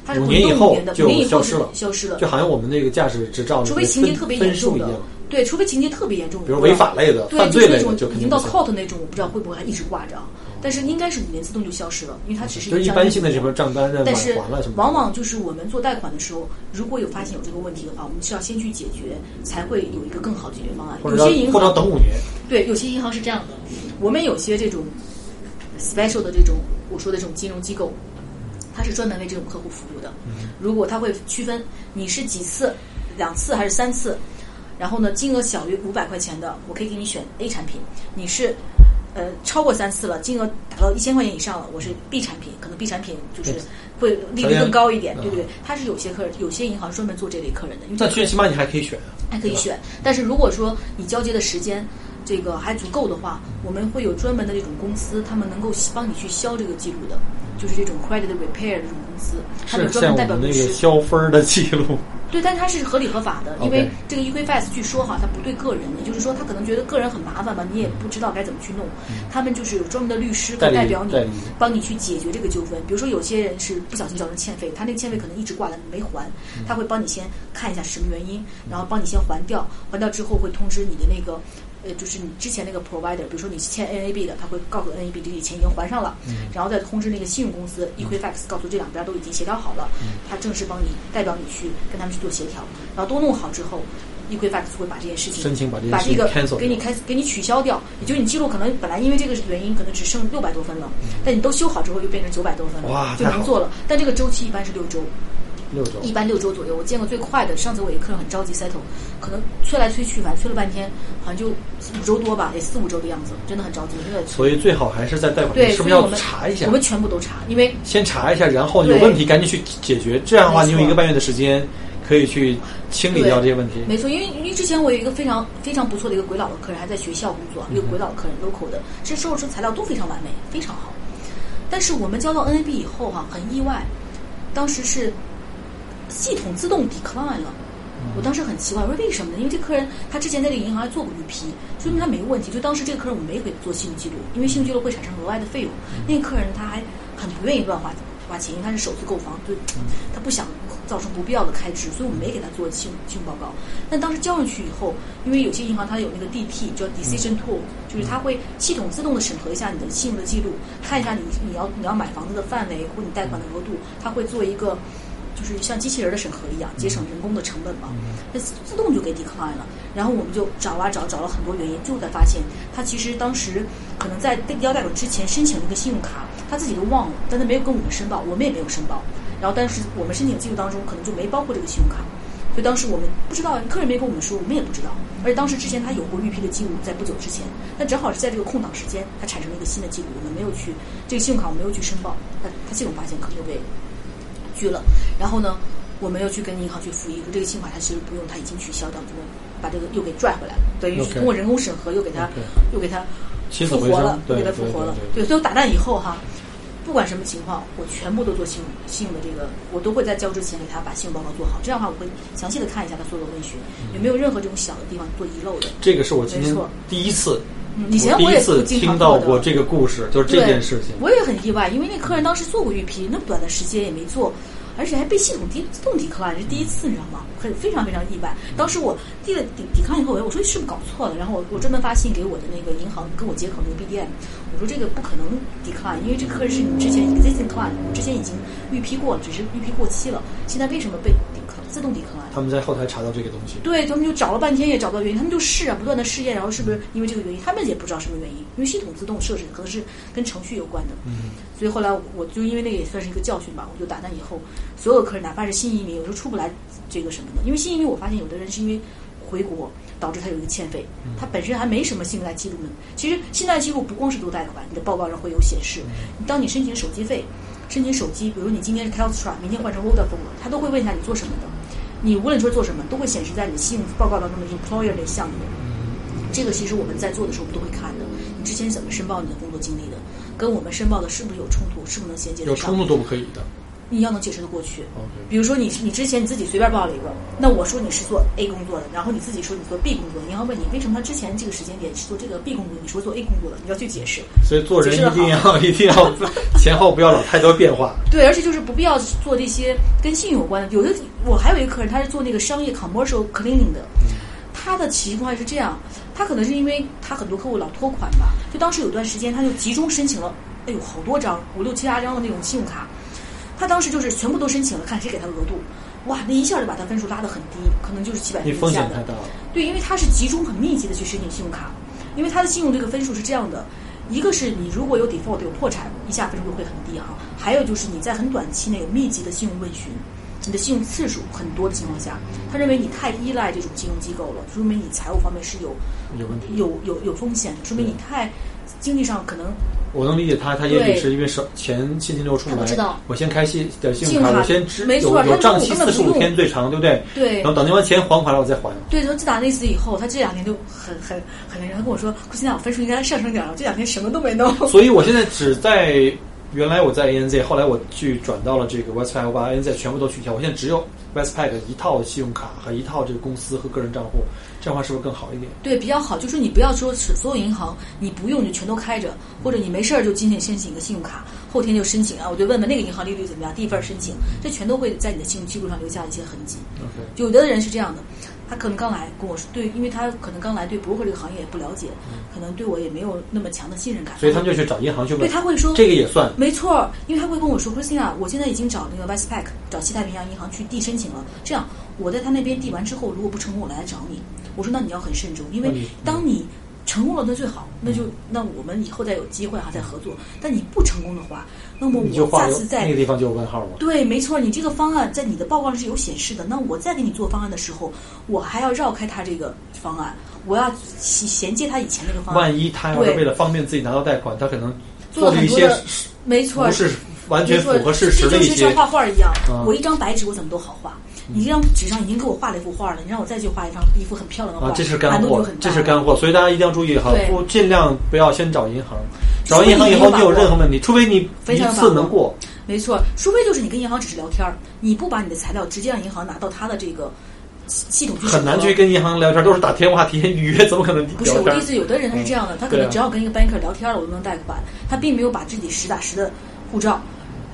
它是五年以后就消失了消失了。就好像我们那个驾驶执照除非情节特别严重的对，除非情节特别严重的，比如违法类的、对，犯罪类的，就是那种已经到 court 那种，我不知道会不会还一直挂着啊。但是应该是五年自动就消失了，因为它只是一个一般性的什么账单啊、但是往往就是我们做贷款的时候，如果有发现有这个问题的话，我们需要先去解决，才会有一个更好的解决方案。有些银行或者等五年。对，有些银行是这样的，我们有些这种 special 的这种我说的这种金融机构，它是专门为这种客户服务的。如果它会区分你是几次、两次还是三次，然后呢金额小于五百块钱的，我可以给你选 A 产品；你是呃超过三次了，金额达到一千块钱以上了，我是 B 产品，可能 B 产品就是会利率更高一点，嗯对不对？它是有些客人，有些银行专门做这类客人的，因为这个但最起码你还可以选啊。还可以选。但是如果说你交接的时间这个还足够的话，我们会有专门的这种公司，他们能够帮你去销这个记录的，就是这种 credit repair 这种公司，他们专门代表律师。那个消分儿的记录，对，但它是合理合法的，因为这个 Equifax 据说哈，它不对个人，也就是说他可能觉得个人很麻烦吧，你也不知道该怎么去弄，他们就是有专门的律师可以代表你，帮你去解决这个纠纷。比如说有些人是不小心造成欠费，他那个欠费可能一直挂了没还，他会帮你先看一下是什么原因，然后帮你先还掉，还掉之后会通知你的那个。呃，就是你之前那个 provider，比如说你是欠 NAB 的，他会告诉 NAB 这笔钱已经还上了，然后再通知那个信用公司 Equifax，告诉这两边都已经协调好了，他正式帮你代表你去跟他们去做协调，然后都弄好之后，Equifax 会把这件事情申请把这件把这个给你开给你取消掉，也就是你记录可能本来因为这个原因可能只剩六百多分了，但你都修好之后又变成九百多分了就能做了。但这个周期一般是六周，六周。一般六周左右。我见过最快的，上次我一个客人很着急 settle，可能催来催去，反正催了半天，好像就五周多吧，得四五周的样子，真的很着急。所以最好还是在贷款对，是不是要查一下我？们全部都查，因为先查一下，然后有问题赶紧去解决。这样的话，你有一个半月的时间可以去清理掉这些问题。没错，因为因为之前我有一个非常非常不错的一个鬼佬的客人，还在学校工作，一个鬼佬客人 local 的，这收入出材料都非常完美，非常好。但是我们交到 NAB 以后哈、很意外，当时是系统自动 decline 了。我当时很奇怪，我说为什么呢？因为这客人他之前在这个银行还做过预批，说明他没问题。就当时这个客人我没给他做信用记录，因为信用记录会产生额外的费用。那个客人他还很不愿意乱花花钱，因为他是首次购房，就他不想造成不必要的开支，所以我们没给他做信用信用报告。但当时交上去以后，因为有些银行它有那个 DT 叫 Decision Tool，就是它会系统自动的审核一下你的信用的记录，看一下你你要你要买房子的范围或你贷款的额度，它会做一个。就是像机器人的审核一样，节省人工的成本嘛，那自动就给 decline 了。然后我们就找啊找，找了很多原因，最后才发现他其实当时可能在递交贷款之前申请了一个信用卡，他自己都忘了，但他没有跟我们申报，我们也没有申报。然后但是我们申请记录当中可能就没包括这个信用卡，所以当时我们不知道，客人没跟我们说，我们也不知道。而且当时之前他有过预批的记录，在不久之前，但正好是在这个空档时间，他产生了一个新的记录，我们没有去这个信用卡我们没有去申报，他他系统发现可能就被拘了。然后呢，我们又去跟银行去复议，说这个信用卡他其实不用，他已经取消掉，就把这个又给拽回来了，等于是通过人工审核又给他又给他复活了，又对给他复活了。对所以我打蛋以后哈。不管什么情况，我全部都做信用信用的这个，我都会在交之前给他把信用报告做好。这样的话，我会详细的看一下他所有的问询，有没有任何这种小的地方做遗漏的。这个是我今天第一次，嗯，以前我也听到过这个故事，就是这对件事情。我也很意外，因为那客人当时做过预批，那么短的时间也没做，而且还被系统抵自动抵扣了，这是第一次，你知道吗？很非常非常意外。当时我递了抵抵抗以后，我说是不是搞错了？然后我我专门发信给我的那个银行跟我接口那个 BDM，我说这个不可能 decline，因为这客人是你之前 existing client，之前已经预批过了，只是预批过期了，现在为什么被自动 decline？他们在后台查到这个东西，对他们就找了半天也找不到原因，他们就试啊，不断的试验，然后是不是因为这个原因，他们也不知道什么原因，因为系统自动设置可能是跟程序有关的。嗯，所以后来我就因为那个也算是一个教训吧，我就打算以后所有客人，哪怕是新移民，有时候出不来这个什么的，因为新移民我发现有的人是因为回国导致他有一个欠费，他本身还没什么信贷记录呢。其实信贷记录不光是做贷款，你的报告上会有显示，当你申请手机费、申请手机，比如你今天是 Telstra，明天换成 Vodafone 了，他都会问一下你做什么的。你无论说做什么，都会显示在你的信用报告当中的 employer 那项里面。这个其实我们在做的时候，我们都会看的。你之前怎么申报你的工作经历的，跟我们申报的是不是有冲突，是不是能衔接得上？有冲突都不可以的。你要能解释得过去。比如说你你之前你自己随便报了一个，那我说你是做 A 工作的，然后你自己说你做 B 工作，你要问你为什么他之前这个时间点是做这个 B 工作，你说做 A 工作的，你要去解释。所以做人一定要一定要前后不要老太多变化。对，而 且就是不必要做这些跟信用有关的。有的我还有一个客人，他是做那个商业 commercial cleaning 的，他的情况是这样，他可能是因为他很多客户老拖款吧，就当时有段时间他就集中申请了哎呦好多张，五六七八张的那种信用卡，他当时就是全部都申请了，看谁给他额度，哇，那一下就把他分数拉得很低，可能就是几百分你风以下的。对，因为他是集中很密集的去申请信用卡，因为他的信用这个分数是这样的，一个是你如果有 default 有破产，一下分数就会很低哈，还有就是你在很短期内有密集的信用问询，你的信用次数很多的情况下，他认为你太依赖这种金融机构了，说明你财务方面是有有问题。有有有风险的，说明你太经济上可能我能理解他，他也对许是因为少钱现金流出不来，不知道我先开信的信用卡，我先支没错他有有账期四十五天最长，对不对？对然后等那完钱还回来，我再还。对，从自打那次以后，他这两年就很很很那个，他跟我说，库欣娜，我分数应该上升点了，这两天什么都没弄。所以我现在只在原来我在 ANZ，后来我去转到了这个 Westpac，我把 ANZ 全部都取消，我现在只有 Westpac 一套信用卡和一套这个公司和个人账户，这样的话是不是更好一点？对，比较好，就是你不要说是所有银行你不用你就全都开着，或者你没事儿就今天申请一个信用卡，后天就申请啊，我就问问那个银行利率怎么样，第一份申请，这全都会在你的信用记录上留下一些痕迹。OK，有的人是这样的，他可能刚来跟我说，对，因为他可能刚来对 broker 这个行业也不了解，可能对我也没有那么强的信任感，所以他们就去找银行去问对，他会说这个也算。没错，因为他会跟我说，Christina，我现在已经找那个 Westpac，找西太平洋银行去递申请了。这样，我在他那边递完之后，如果不成功，我来找你。我说，那你要很慎重，因为当你成功了，那最好，那就那我们以后再有机会哈再合作。但你不成功的话，那么我你就画下次再那个地方就有问号了。对，没错，你这个方案在你的报告上是有显示的。那我再给你做方案的时候，我还要绕开他这个方案，我要衔衔接他以前那个方案。万一他要是为了方便自己拿到贷款，他可能做了了一些很多的没错，不是完全符合事实的一些这就是像画画一样，嗯我一张白纸我怎么都好画。你这张纸上已经给我画了一幅画了，你让我再去画一张一幅很漂亮的画，啊，这是干货难度就很，大这是干货，所以大家一定要注意哈，不尽量不要先找银行，找完银行以后你有任何问题，除非你一次能过，没错，除非就是你跟银行只是聊天儿，你不把你的材料直接让银行拿到他的这个系系统很难去跟银行聊天，都是打电话提前预约，怎么可能不是我的意思，有的人他是这样的，他可能只要跟一个 banker 聊天了，我就能贷款，他并没有把自己实打实的护照、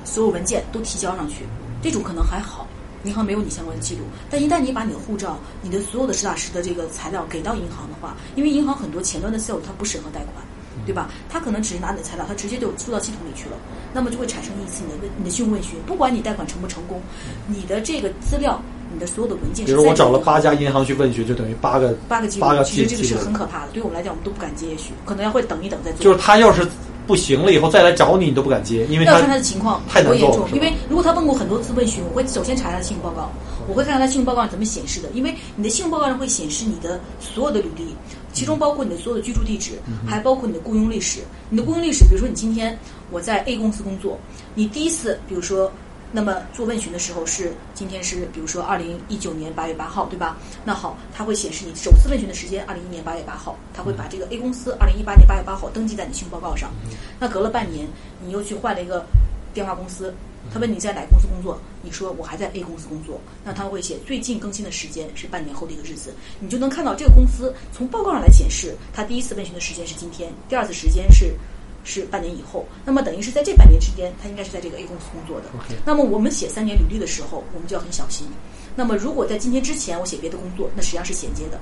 所有文件都提交上去，这种可能还好，银行没有你相关的记录。但一旦你把你的护照、你的所有的实打实的这个材料给到银行的话，因为银行很多前端的 sales 它不审核贷款。对吧？他可能只是拿你的材料，他直接就输到系统里去了，那么就会产生一次你的问你的信用问询。不管你贷款成不成功，你的这个资料、你的所有的文件是比如我找了八家银行去问询，就等于八个八个八个，其实这个是很可怕的。对我们来讲，我们都不敢接，也许可能要会等一等再做。就是他要是不行了以后再来找你，你都不敢接，因为要看他他的情况太严重。做了因为如果他问过很多次问询，我会首先查他的信用报告，我会看看他信用报告上怎么显示的。因为你的信用报告上会显示你的所有的履历，其中包括你的所有的居住地址，嗯还包括你的雇佣历史。你的雇佣历史，比如说你今天我在 A 公司工作，你第一次比如说。那么做问询的时候是今天是比如说二零一九年八月八号，对吧？那好，它会显示你首次问询的时间二零一年八月八号，它会把这个 A 公司二零一八年八月八号登记在你信用报告上。那隔了半年，你又去换了一个电话公司，他问你在哪个公司工作，你说我还在 A 公司工作，那他会写最近更新的时间是半年后的一个日子，你就能看到这个公司从报告上来显示，他第一次问询的时间是今天，第二次时间是。是半年以后，那么等于是在这半年之间，他应该是在这个 A 公司工作的。那么我们写三年履历的时候，我们就要很小心。那么如果在今天之前我写别的工作，那实际上是衔接的，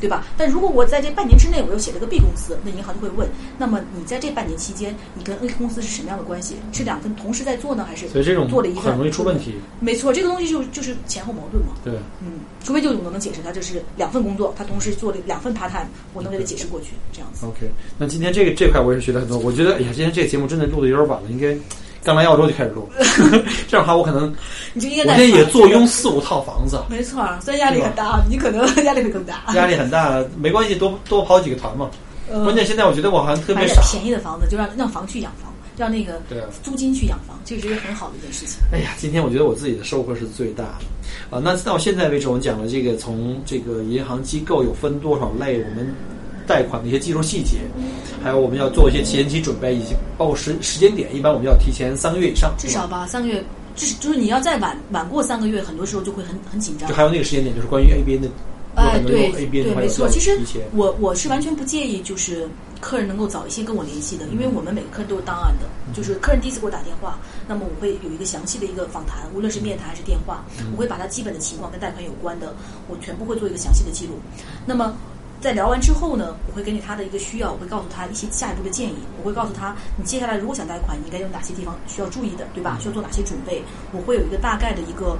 对吧？但如果我在这半年之内我又写了个 B 公司，那银行就会问：那么你在这半年期间，你跟 A 公司是什么样的关系？是两份同时在做呢，还是所以这种做了一份很容易出问题。没错，这个东西就就是前后矛盾嘛。对，嗯，除非就我能解释他这是两份工作，他同时做了两份 part time，我能给他解释过去，这样子。OK，那今天这个这块我也是学了很多。我觉得，哎呀，今天这个节目真的录的有点晚了，应该刚来澳洲就开始录。这样的话，我可能你就应该我现在也坐拥四五套房子，没错，虽然压力很大，你可能 压力会更大。压力很大，没关系，多多跑几个团嘛。嗯关键现在我觉得我好像特别傻。便宜的房子，就让让房去养房，让那个租金去养房，这是一个很好的一件事情。哎呀，今天我觉得我自己的收获是最大的啊。那到现在为止，我们讲了这个从这个银行机构有分多少类，我们贷款的一些技术细节，还有我们要做一些前期准备，以及包括时时间点，一般我们要提前三个月以上，至少吧，三个月，就是就是你要再晚晚过三个月，很多时候就会很很紧张就。还有那个时间点，就是关于 ABN 的，有哎，很多对对，没错。其实我我是完全不介意，就是客人能够早一些跟我联系的，因为我们每个客人都有档案的。就是客人第一次给我打电话，那么我会有一个详细的一个访谈，无论是面谈还是电话，我会把他基本的情况跟贷款有关的，我全部会做一个详细的记录。那么在聊完之后呢，我会根据他的一个需要，我会告诉他一些下一步的建议。我会告诉他，你接下来如果想贷款，你应该有哪些地方需要注意的，对吧？需要做哪些准备？我会有一个大概的一个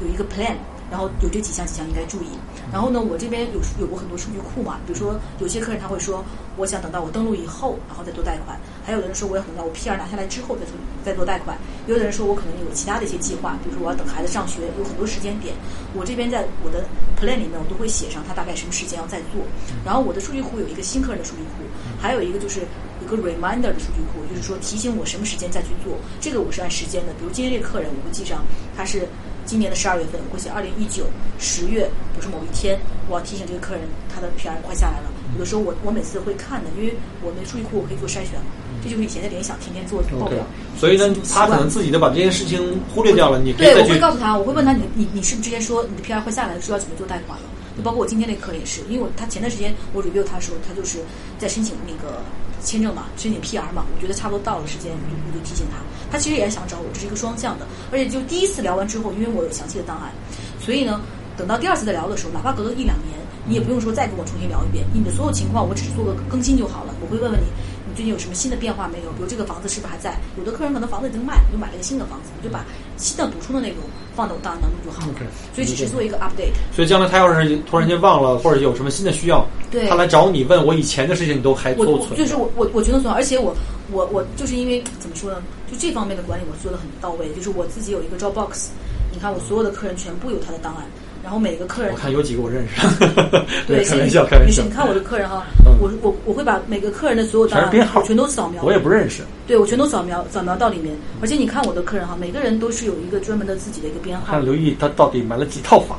有一个 plan，然后有这几项几项应该注意。然后呢，我这边有有过很多数据库嘛，比如说有些客人他会说，我想等到我登录以后，然后再做贷款；还有的人说，我要等到我 P R 拿下来之后再做再做贷款；有的人说我可能有其他的一些计划，比如说我要等孩子上学，有很多时间点。我这边在我的 plan 里面，我都会写上他大概什么时间要再做。然后我的数据库有一个新客人的数据库，还有一个就是一个 reminder 的数据库，就是说提醒我什么时间再去做。这个我是按时间的，比如今天这个客人，我会记上他是。今年的十二月份，我会写二零一九十月，不是某一天，我要提醒这个客人，他的 PR 快下来了。有的时候我我每次会看的，因为我们数据库我可以做筛选嘛，这就是以前的联想天天做报表。所以呢，他可能自己都把这件事情忽略掉了。你对，我会告诉他，我会问他，你你你是不是之前说你的 PR 快下来了，说要准备做贷款了？就包括我今天那客人也是，因为我他前段时间我 review 他的时候，他就是在申请那个。签证嘛，申请 PR 嘛，我觉得差不多到了时间，我就我就提醒他。他其实也想找我，这是一个双向的。而且就第一次聊完之后，因为我有详细的档案，所以呢，等到第二次再聊的时候，哪怕隔了一两年，你也不用说再跟我重新聊一遍，你的所有情况我只是做个更新就好了。我会问问你。你最近有什么新的变化没有？比如这个房子是不是还在？有的客人可能房子已经卖，又买了一个新的房子，我就把新的补充的内容放到我档案当中就好了。所以只是做一个 update。所以将来他要是突然间忘了，或者有什么新的需要，对，他来找你问我以前的事情，你都还都存。就是我我我觉得存，而且我我我就是因为怎么说呢？就这方面的管理我做的很到位。就是我自己有一个 Dropbox，你看我所有的客人全部有他的档案。然后每个客人，我看有几个我认识。对，开玩笑，开玩笑。你看我的客人哈，我我我会把每个客人的所有档案全都扫描。我也不认识。对，我全都扫描扫描到里面。而且你看我的客人哈，每个人都是有一个专门的自己的一个编号。看刘毅他到底买了几套房。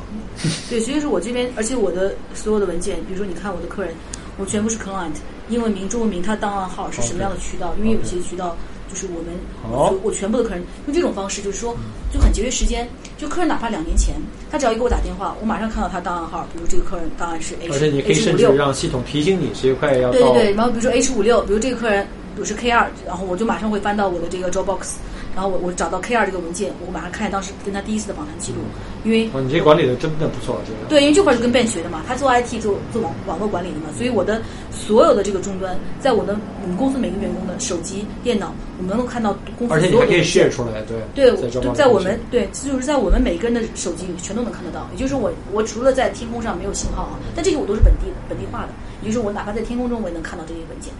对，所以说我这边，而且我的所有的文件，比如说你看我的客人，我全部是 client，英文名、中文名，他档案号是什么样的渠道？因为有些渠道。就是我们，我我全部的客人用这种方式，就是说就很节约时间。就客人哪怕两年前，他只要一给我打电话，我马上看到他档案号，比如这个客人档案是 H 而且你可以甚至让系统提醒你谁快要到。对对对，然后比如说 H 五六，比如这个客人，比如是 K 二，然后我就马上会翻到我的这个 Dropbox。然后我我找到 K 二这个文件，我马上看当时跟他第一次的访谈记录，因为哦，你这管理的真的不错，这个对，因为这块是跟 Ben 学的嘛，他做 IT 做做网网络管理的嘛，所以我的所有的这个终端，在我的我们公司每个员工的手机、电脑，我们能够看到公司所有的。而且你还可以 share 出来，对对，就在我们对，就是在我们每个人的手机里全都能看得到。也就是我我除了在天空上没有信号啊，但这些我都是本地本地化的，也就是我哪怕在天空中我也能看到这些文件，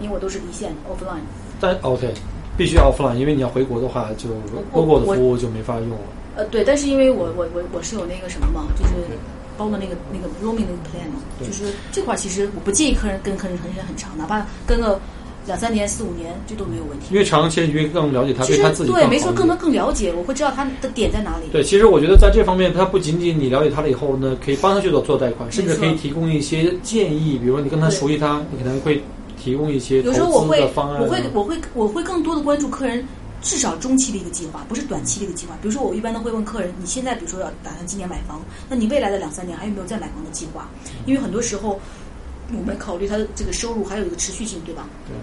因为我都是离线 offline。但 OK。必须 offline，因为你要回国的话，就 Google 的服务就没法用了。呃，对，但是因为我我我我是有那个什么嘛，就是包的那个那个 roaming 那个 plan 嘛，就是这块其实我不建议客人跟客人时间很长，哪怕跟个两三年、四五年，这都没有问题。越长，其实越更了解他，对他自己对，没错，更能更了解，我会知道他的点在哪里。对，其实我觉得在这方面，他不仅仅你了解他了以后呢，可以帮他去做做贷款，甚至可以提供一些建议，比如说你跟他熟悉他，你可能会。提供一些有时候我会我会我会我会更多的关注客人至少中期的一个计划，不是短期的一个计划。比如说，我一般都会问客人：你现在比如说要打算今年买房，那你未来的两三年还有没有再买房的计划？因为很多时候我们考虑他的这个收入还有一个持续性，对吧？对。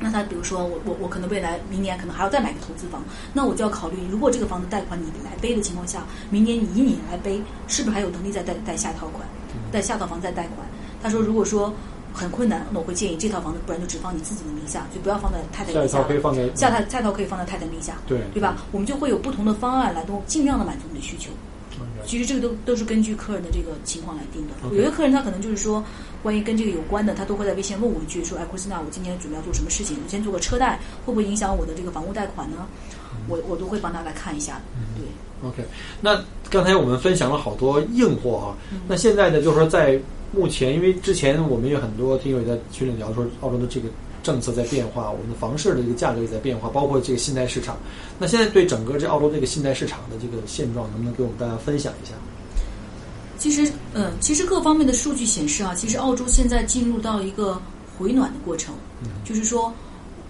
那他比如说我我我可能未来明年可能还要再买个投资房，那我就要考虑，如果这个房子贷款你来背的情况下，明年你以你来背，是不是还有能力再贷贷下一套款，贷下套房再贷款？他说，如果说。很困难，那我会建议这套房子，不然就只放你自己的名下，就不要放在太太名下。下套可以放在下套下套可以放在太太名下，对对吧？我们就会有不同的方案来都尽量的满足你的需求。其实这个都都是根据客人的这个情况来定的。有些客人他可能就是说，关于跟这个有关的，他都会在微信问我一句，说：“哎，库斯娜，我今天准备要做什么事情？我先做个车贷，会不会影响我的这个房屋贷款呢？”我我都会帮他来看一下。对。OK，那刚才我们分享了好多硬货哈，那现在呢，就是说在。目前，因为之前我们有很多听友在群里聊说，澳洲的这个政策在变化，我们的房市的这个价格也在变化，包括这个信贷市场。那现在对整个这澳洲这个信贷市场的这个现状，能不能给我们大家分享一下？其实，嗯，其实各方面的数据显示啊，其实澳洲现在进入到一个回暖的过程。嗯，就是说，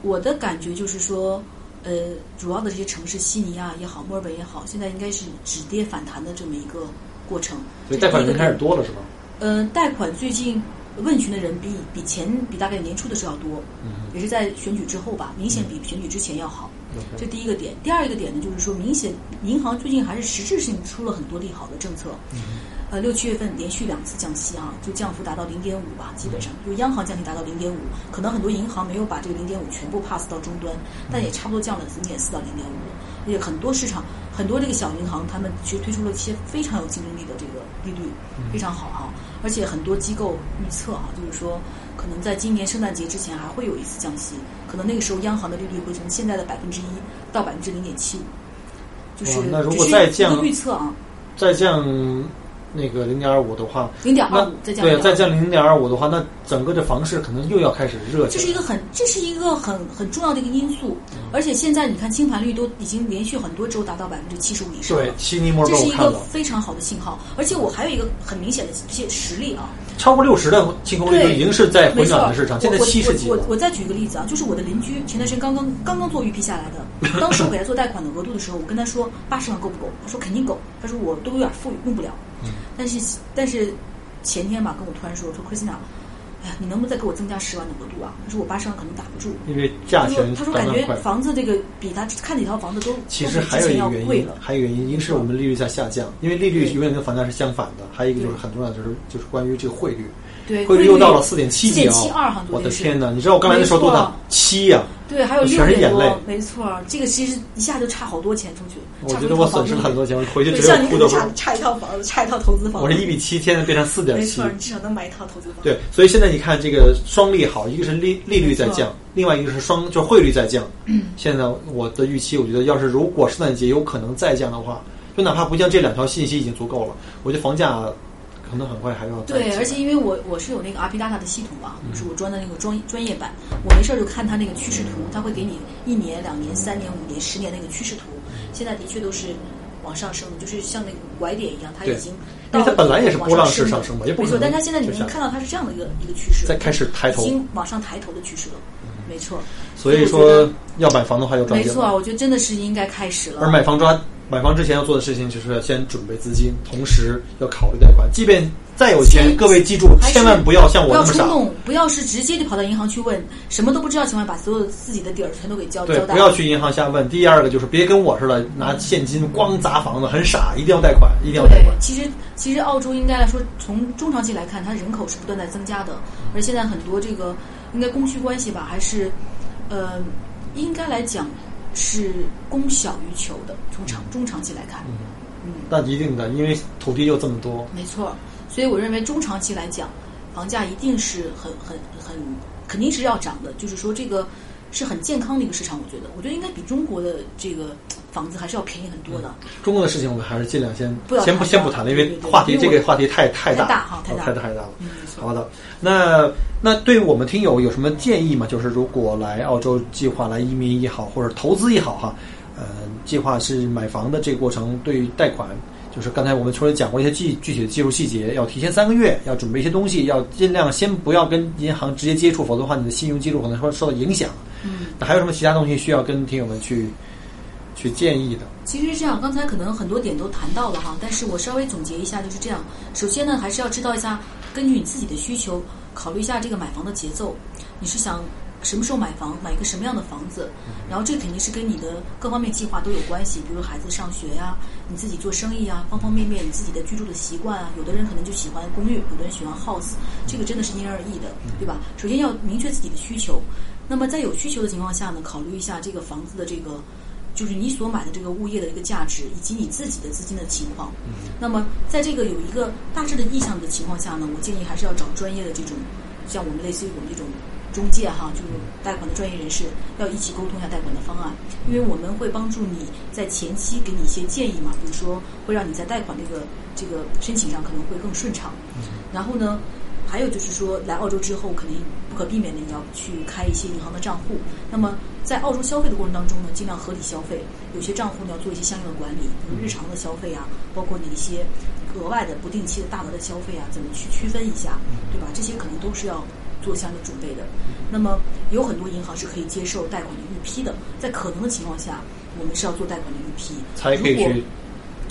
我的感觉就是说，呃，主要的这些城市，悉尼啊也好，墨尔本也好，现在应该是止跌反弹的这么一个过程。所以贷款人开始多了，是吧？嗯，贷款最近问询的人比比前比大概年初的时候要多，也是在选举之后吧，明显比选举之前要好。这第一个点。第二一个点呢，就是说明显银行最近还是实质性出了很多利好的政策。呃，六七月份连续两次降息啊，就降幅达到零点五吧，基本上就央行降息达到零点五，可能很多银行没有把这个零点五全部 pass 到终端，但也差不多降了零点四到零点五。而且很多市场，很多这个小银行，他们其实推出了一些非常有竞争力的这个利率，非常好啊。而且很多机构预测啊，就是说可能在今年圣诞节之前还会有一次降息，可能那个时候央行的利率会从现在的百分之一到百分之零点七。五，就是那如果再降个预测啊，再降那个零点二五的话，零点二那五再降对，再0.25降零点二五的话，那整个的房市可能又要开始热起来。这是一个很，这是一个很很重要的一个因素，而且现在你看清盘率都已经连续很多周达到百分之七十五以上了对，，悉尼摩这是一个非常好的信号。而且我还有一个很明显的一些实例啊，超过六十的清空率已经是在回暖的市场，现在我七十几。我我我再举一个例子啊，就是我的邻居前段时间刚刚刚刚做预批下来的，当时我给他做贷款的额度的时候，我跟他说八十万够不够？他说肯定够，他说我都有点富裕，用不了。嗯但是但是前天吧，跟我突然说说 Christina，哎呀，你能不能再给我增加十万的额度啊？他说我八十万可能打不住。因为价钱他说感觉。房子这个比他看哪套房子都其实还有一个原因，。还有一个原因，一个是我们利率在下降，因为利率对永远跟房价是相反的。还有一个就是很重要的，就是就是关于这个汇率，对，汇率又到了四点七几啊！4.72好像昨我的天哪！你知道我刚来的时候多大？七呀！对，还有全六点多是眼泪，没错，这个其实一下就差好多钱出去。我觉得我损失了很多钱，我回去对，只有差。差一套房子，差一套投资房。我是一比七，现在变成四点七没错。你至少能买一套投资房。对，所以现在你看这个双利好，一个是利利率在降，另外一个是双就是汇率在降。现在我的预期，我觉得要是如果圣诞节有可能再降的话，就哪怕不降，这两条信息已经足够了。我觉得房价可能很快还要对，而且因为我我是有那个 RP Data 的系统嘛，就是我装的那个专专业版，我没事儿就看它那个趋势图，它会给你一年、两年、三年、五年、十年那个趋势图，现在的确都是往上升的，就是像那个拐点一样，它已经因为它本来也是波浪式上升嘛也不没错，但它现在你能看到它是这样的一个一个趋势，在开始抬头。已经往上抬头的趋势了，没错。所以说要买房的话要。没错啊，我觉得真的是应该开始了。而买房抓买房之前要做的事情就是要先准备资金，同时要考虑贷款。即便再有钱，各位记住，千万不要像我那么傻。冲动，不要是直接就跑到银行去问，什么都不知道情况下把所有自己的底儿全都给交交，代。不要去银行瞎问。第二个就是别跟我似的拿现金光砸房子，很傻，一定要贷款，一定要贷款，。其实其实澳洲应该来说，从中长期来看，它人口是不断在增加的，而现在很多这个应该供需关系吧，还是呃，应该来讲是供小于求的。从长中长期来看，嗯，那一定的，因为土地又这么多。没错。所以我认为中长期来讲，房价一定是很很很肯定是要涨的，就是说这个是很健康的一个市场。我觉得，我觉得应该比中国的这个房子还是要便宜很多的。中国的事情我们还是尽量先先不先不谈了，因为话题为这个话题太太大太大哈太大太大了。嗯，好的，那那对于我们听友有什么建议吗？就是如果来澳洲计划来移民也好，或者投资也好哈，呃，计划是买房的这个过程，对于贷款，就是刚才我们除了讲过一些具具体的技术细节，要提前三个月要准备一些东西，要尽量先不要跟银行直接接触，否则的话你的信用记录可能会受到影响。嗯。那还有什么其他东西需要跟听友们去去建议的？其实是这样，刚才可能很多点都谈到了哈，但是我稍微总结一下，就是这样。首先呢，还是要知道一下，根据你自己的需求，考虑一下这个买房的节奏。你是想什么时候买房，买一个什么样的房子？然后这肯定是跟你的各方面计划都有关系，比如孩子上学呀、你自己做生意啊，方方面面，你自己的居住的习惯啊。有的人可能就喜欢公寓，有的人喜欢 house，这个真的是因人而异的，对吧？首先要明确自己的需求，那么在有需求的情况下呢，考虑一下这个房子的这个。就是你所买的这个物业的一个价值，以及你自己的资金的情况。那么，在这个有一个大致的意向的情况下呢，我建议还是要找专业的这种，像我们类似于我们这种中介哈，就是贷款的专业人士，要一起沟通一下贷款的方案，因为我们会帮助你在前期给你一些建议嘛，比如说会让你在贷款这个这个申请上可能会更顺畅。然后呢，还有就是说，来澳洲之后，肯定不可避免的你要去开一些银行的账户。那么在澳洲消费的过程当中呢，尽量合理消费，有些账户呢要做一些相应的管理，比如日常的消费啊，包括你一些额外的不定期的大额的消费啊，怎么去区分一下，对吧？这些可能都是要做相应的准备的。那么有很多银行是可以接受贷款的预批的，在可能的情况下，我们是要做贷款的预批，才可以去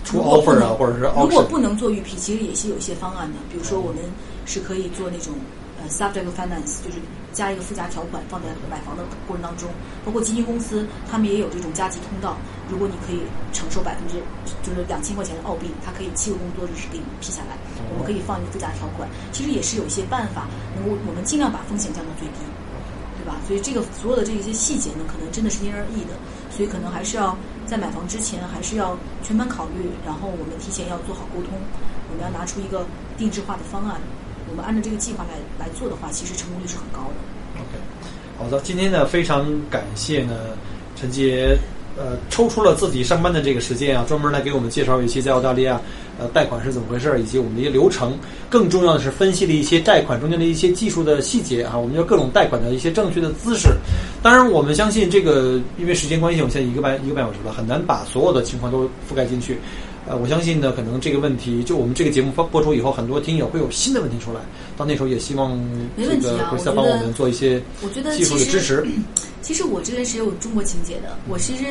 出 offer 啊，能或者是如果。不能做预批，其实也是有一些方案的，比如说我们是可以做那种呃 subject finance，就是加一个附加条款放在买房的过程当中。包括基金公司，他们也有这种加急通道，如果你可以承受百分之就是两千块钱的澳币，它可以七个工作日是给你批下来。我们可以放一个附加条款，其实也是有一些办法，能够我们尽量把风险降到最低。对吧？所以这个所有的这一些细节呢，可能真的是因人而异的，所以可能还是要在买房之前，还是要全盘考虑，然后我们提前要做好沟通，我们要拿出一个定制化的方案，我们按照这个计划来来做的话，其实成功率是很高的。OK，好的，今天呢非常感谢呢陈杰，呃，抽出了自己上班的这个时间啊，专门来给我们介绍一期在澳大利亚呃贷款是怎么回事儿，以及我们的一些流程。更重要的是分析了一些贷款中间的一些技术的细节啊，我们就各种贷款的一些正确的姿势。当然，我们相信这个，因为时间关系，我们现在一个半一个半小时了，很难把所有的情况都覆盖进去。呃，我相信呢，可能这个问题，就我们这个节目播播出以后，很多听友会有新的问题出来。到那时候也希望这个没问题啊 c h r i 我觉 t 帮我得们做一些我觉得技术的支持。其实我这个是有中国情节的，我其实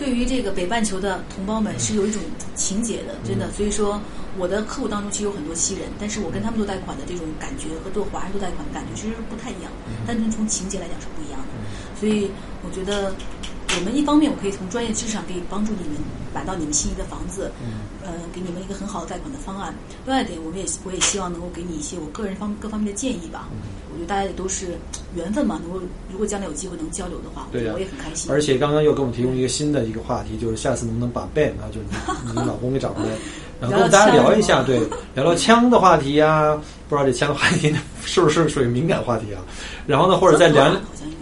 对于这个北半球的同胞们是有一种情结的，真的。所以说，我的客户当中其实有很多西人，但是我跟他们做贷款的这种感觉和做华人做贷款的感觉其实不太一样，单纯从情节来讲是不一样的。所以我觉得，我们一方面我可以从专业知识上可以帮助你们买到你们心仪的房子，呃，给你们一个很好的贷款的方案。另外一点，我们也我也希望能够给你一些我个人方各方面的建议吧。我觉得大家也都是缘分嘛，能够如果将来有机会能交流的话，对呀我也很开心。而且刚刚又给我们提供一个新的一个话题，就是下次能不能把 Ben 啊，就是你你老公给找回来，然后跟大家聊一下，对，聊聊枪的话题呀、不知道这枪的话题是不是属于敏感话题啊？然后呢，或者再聊。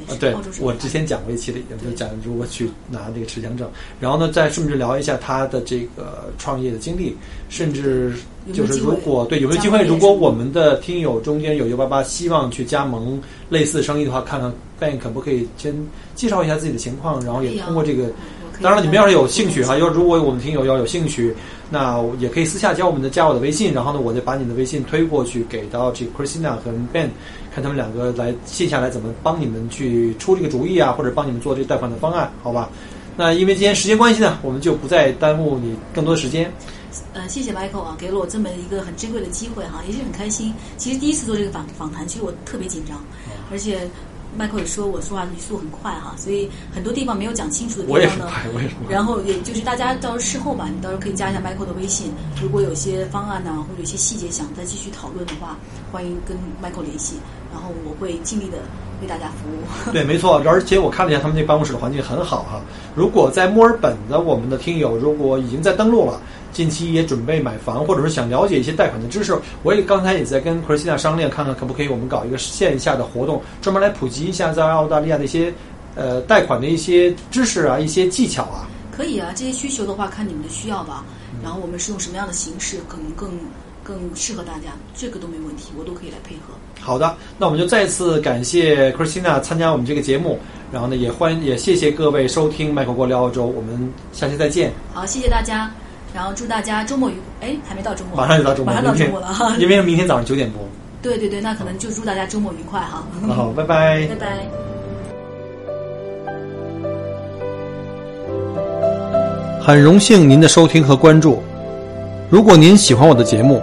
啊，对我之前讲过一期的，就讲如果去拿这个持枪证，然后呢，再顺便聊一下他的这个创业的经历，甚至就是如果对有没有机会，如果我们的听友中间有幺八八希望去加盟类似生意的话，看看 Ben 可不可以先介绍一下自己的情况，然后也通过这个。当然了，你们要是有兴趣哈，要如果我们听友要有兴趣，那也可以私下加我们的加我的微信，然后呢，我再把你的微信推过去给到这个 Christina 和 Ben，看他们两个来线下来怎么帮你们去出这个主意啊，或者帮你们做这个贷款的方案，好吧？那因为今天时间关系呢，我们就不再耽误你更多的时间。呃，谢谢 Michael 啊，给了我这么一个很珍贵的机会哈，也是很开心。其实第一次做这个访访谈，其实我特别紧张，而且 Michael 也说我说话语速很快哈，所以很多地方没有讲清楚的地方呢。我也是快，我也快。然后也就是大家到时候事后吧，你到时候可以加一下 Michael 的微信，如果有些方案呢、或者有些细节想再继续讨论的话，欢迎跟 Michael 联系，然后我会尽力的为大家服务。对，没错，而且我看了一下他们那办公室的环境很好哈。如果在墨尔本的我们的听友，如果已经在登录了，近期也准备买房，或者是想了解一些贷款的知识，我也刚才也在跟 Christina 商量，看看可不可以我们搞一个线下的活动，专门来普及一下在澳大利亚的一些呃贷款的一些知识啊，一些技巧啊。可以啊，这些需求的话看你们的需要吧，然后我们是用什么样的形式可能更更适合大家，这个都没问题，我都可以来配合。好的，那我们就再次感谢 Christina 参加我们这个节目，然后呢，也欢也谢谢各位收听麦克过聊澳洲，我们下期再见。好，谢谢大家，然后祝大家周末愉，哎，还没到周末，马上就到周末，马上到周末了哈。因为明天早上九点播。对对对，那可能就祝大家周末愉快哈。好，拜拜拜。拜。很荣幸您的收听和关注。如果您喜欢我的节目，